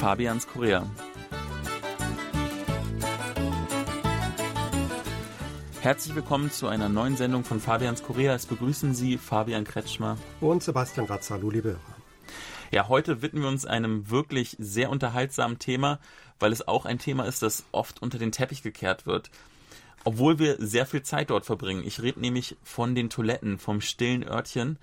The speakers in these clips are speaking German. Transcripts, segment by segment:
Fabians Korea. Herzlich willkommen zu einer neuen Sendung von Fabians Korea. Es begrüßen Sie Fabian Kretschmer und Sebastian Ratz. Hallo, liebe Hörer. Ja, heute widmen wir uns einem wirklich sehr unterhaltsamen Thema, weil es auch ein Thema ist, das oft unter den Teppich gekehrt wird. Obwohl wir sehr viel Zeit dort verbringen. Ich rede nämlich von den Toiletten, vom stillen Örtchen,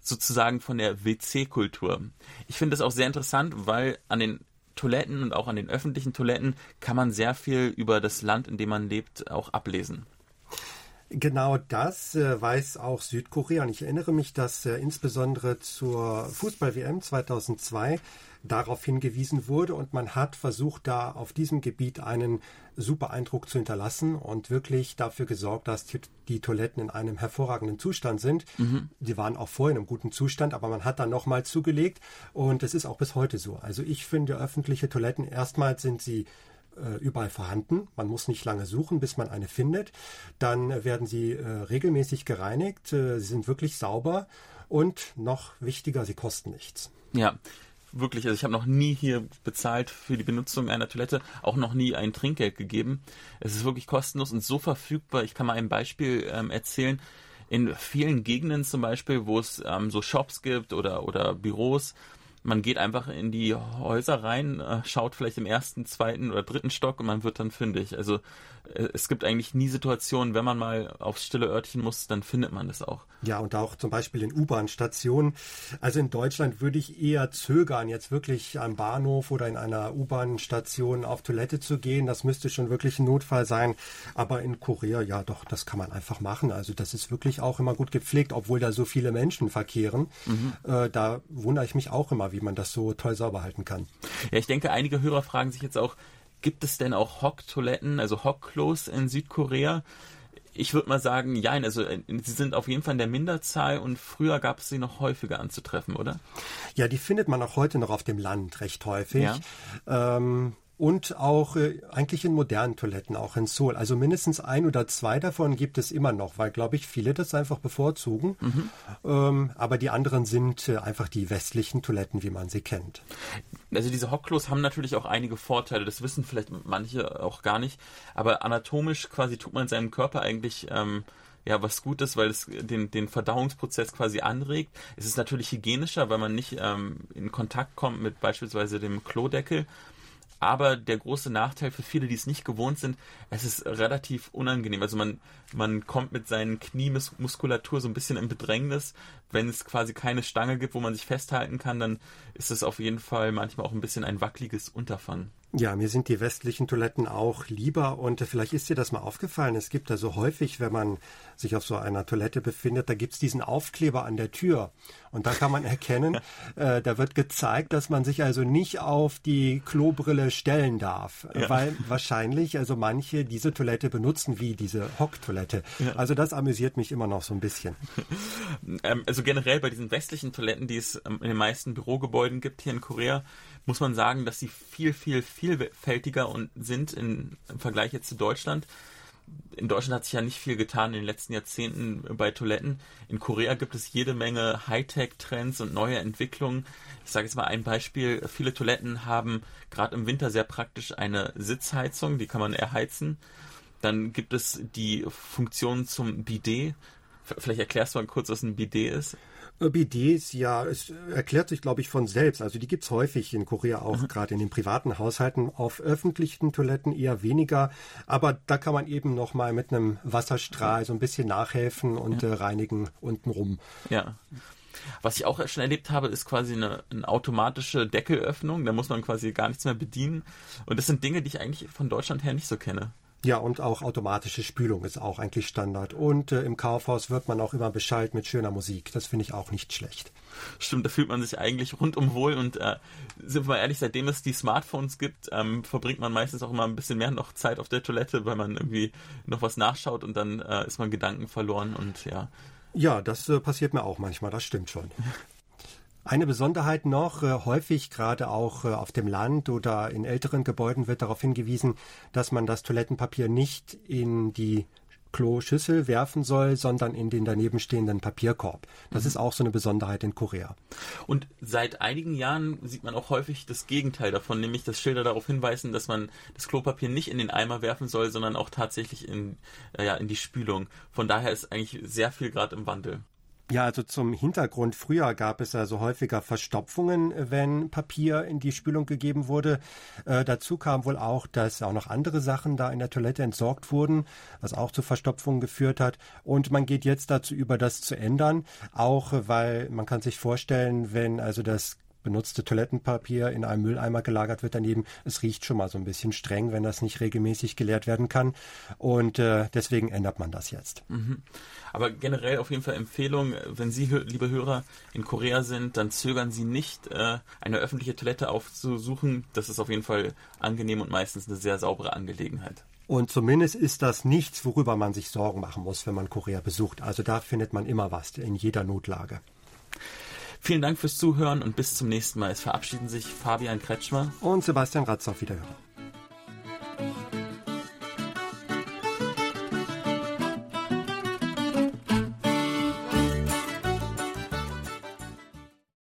sozusagen von der WC-Kultur. Ich finde das auch sehr interessant, weil an den Toiletten und auch an den öffentlichen Toiletten kann man sehr viel über das Land, in dem man lebt, auch ablesen. Genau das äh, weiß auch Südkorea. Und ich erinnere mich, dass äh, insbesondere zur Fußball-WM 2002 darauf hingewiesen wurde und man hat versucht, da auf diesem Gebiet einen super Eindruck zu hinterlassen und wirklich dafür gesorgt, dass die, die Toiletten in einem hervorragenden Zustand sind. Mhm. Die waren auch vorher in einem guten Zustand, aber man hat dann nochmal zugelegt und es ist auch bis heute so. Also ich finde öffentliche Toiletten erstmals sind sie überall vorhanden. Man muss nicht lange suchen, bis man eine findet. Dann werden sie äh, regelmäßig gereinigt. Äh, sie sind wirklich sauber und noch wichtiger, sie kosten nichts. Ja. Wirklich, also ich habe noch nie hier bezahlt für die Benutzung einer Toilette, auch noch nie ein Trinkgeld gegeben. Es ist wirklich kostenlos und so verfügbar. Ich kann mal ein Beispiel ähm, erzählen. In vielen Gegenden zum Beispiel, wo es ähm, so Shops gibt oder, oder Büros, man geht einfach in die Häuser rein, äh, schaut vielleicht im ersten, zweiten oder dritten Stock und man wird dann fündig. Also äh, es gibt eigentlich nie Situationen, wenn man mal aufs stille Örtchen muss, dann findet man das auch. Ja, und auch zum Beispiel in U-Bahn-Stationen. Also in Deutschland würde ich eher zögern, jetzt wirklich am Bahnhof oder in einer U-Bahn-Station auf Toilette zu gehen. Das müsste schon wirklich ein Notfall sein. Aber in Korea, ja doch, das kann man einfach machen. Also das ist wirklich auch immer gut gepflegt, obwohl da so viele Menschen verkehren. Mhm. Äh, da wundere ich mich auch immer, wie man das so toll sauber halten kann. Ja, ich denke, einige Hörer fragen sich jetzt auch, gibt es denn auch Hock-Toiletten, also Hock-Klos in Südkorea? Ich würde mal sagen, ja, also äh, sie sind auf jeden Fall in der Minderzahl und früher gab es sie noch häufiger anzutreffen, oder? Ja, die findet man auch heute noch auf dem Land recht häufig. Ja. Ähm, und auch äh, eigentlich in modernen Toiletten, auch in Seoul. Also mindestens ein oder zwei davon gibt es immer noch, weil, glaube ich, viele das einfach bevorzugen. Mhm. Ähm, aber die anderen sind äh, einfach die westlichen Toiletten, wie man sie kennt. Also diese Hockklos haben natürlich auch einige Vorteile. Das wissen vielleicht manche auch gar nicht. Aber anatomisch quasi tut man seinem Körper eigentlich ähm, ja was Gutes, weil es den, den Verdauungsprozess quasi anregt. Es ist natürlich hygienischer, weil man nicht ähm, in Kontakt kommt mit beispielsweise dem Klodeckel. Aber der große Nachteil für viele, die es nicht gewohnt sind, es ist relativ unangenehm. Also man, man kommt mit seinen Kniemuskulatur so ein bisschen in Bedrängnis. Wenn es quasi keine Stange gibt, wo man sich festhalten kann, dann ist es auf jeden Fall manchmal auch ein bisschen ein wackeliges Unterfangen. Ja, mir sind die westlichen Toiletten auch lieber und vielleicht ist dir das mal aufgefallen. Es gibt da so häufig, wenn man sich auf so einer Toilette befindet, da gibt's diesen Aufkleber an der Tür und da kann man erkennen, äh, da wird gezeigt, dass man sich also nicht auf die Klobrille stellen darf, ja. weil wahrscheinlich also manche diese Toilette benutzen wie diese Hocktoilette. Ja. Also das amüsiert mich immer noch so ein bisschen. Ähm, also generell bei diesen westlichen Toiletten, die es ähm, in den meisten Bürogebäuden gibt hier in Korea, muss man sagen, dass sie viel, viel, vielfältiger und sind in, im Vergleich jetzt zu Deutschland. In Deutschland hat sich ja nicht viel getan in den letzten Jahrzehnten bei Toiletten. In Korea gibt es jede Menge Hightech-Trends und neue Entwicklungen. Ich sage jetzt mal ein Beispiel. Viele Toiletten haben gerade im Winter sehr praktisch eine Sitzheizung, die kann man erheizen. Dann gibt es die Funktion zum Bidet. Vielleicht erklärst du mal kurz, was ein Bidet ist. BDs, ja, es erklärt sich, glaube ich, von selbst. Also die gibt's häufig in Korea auch, mhm. gerade in den privaten Haushalten. Auf öffentlichen Toiletten eher weniger. Aber da kann man eben noch mal mit einem Wasserstrahl so ein bisschen nachhelfen und ja. äh, reinigen untenrum. Ja. Was ich auch schon erlebt habe, ist quasi eine, eine, automatische Deckelöffnung. Da muss man quasi gar nichts mehr bedienen. Und das sind Dinge, die ich eigentlich von Deutschland her nicht so kenne. Ja, und auch automatische Spülung ist auch eigentlich Standard. Und äh, im Kaufhaus wird man auch immer Bescheid mit schöner Musik. Das finde ich auch nicht schlecht. Stimmt, da fühlt man sich eigentlich rundum wohl und äh, sind wir mal ehrlich, seitdem es die Smartphones gibt, ähm, verbringt man meistens auch immer ein bisschen mehr noch Zeit auf der Toilette, weil man irgendwie noch was nachschaut und dann äh, ist man Gedanken verloren und ja. Ja, das äh, passiert mir auch manchmal, das stimmt schon. Eine Besonderheit noch, äh, häufig gerade auch äh, auf dem Land oder in älteren Gebäuden wird darauf hingewiesen, dass man das Toilettenpapier nicht in die Kloschüssel werfen soll, sondern in den daneben stehenden Papierkorb. Das mhm. ist auch so eine Besonderheit in Korea. Und seit einigen Jahren sieht man auch häufig das Gegenteil davon, nämlich dass Schilder darauf hinweisen, dass man das Klopapier nicht in den Eimer werfen soll, sondern auch tatsächlich in, äh, ja, in die Spülung. Von daher ist eigentlich sehr viel gerade im Wandel. Ja, also zum Hintergrund. Früher gab es also häufiger Verstopfungen, wenn Papier in die Spülung gegeben wurde. Äh, dazu kam wohl auch, dass auch noch andere Sachen da in der Toilette entsorgt wurden, was auch zu Verstopfungen geführt hat. Und man geht jetzt dazu über, das zu ändern, auch weil man kann sich vorstellen, wenn also das benutzte Toilettenpapier in einem Mülleimer gelagert wird daneben. Es riecht schon mal so ein bisschen streng, wenn das nicht regelmäßig geleert werden kann. Und äh, deswegen ändert man das jetzt. Mhm. Aber generell auf jeden Fall Empfehlung, wenn Sie, liebe Hörer, in Korea sind, dann zögern Sie nicht, äh, eine öffentliche Toilette aufzusuchen. Das ist auf jeden Fall angenehm und meistens eine sehr saubere Angelegenheit. Und zumindest ist das nichts, worüber man sich Sorgen machen muss, wenn man Korea besucht. Also da findet man immer was in jeder Notlage. Vielen Dank fürs Zuhören und bis zum nächsten Mal. Es verabschieden sich Fabian Kretschmer und Sebastian Ratz auf Wiederhören.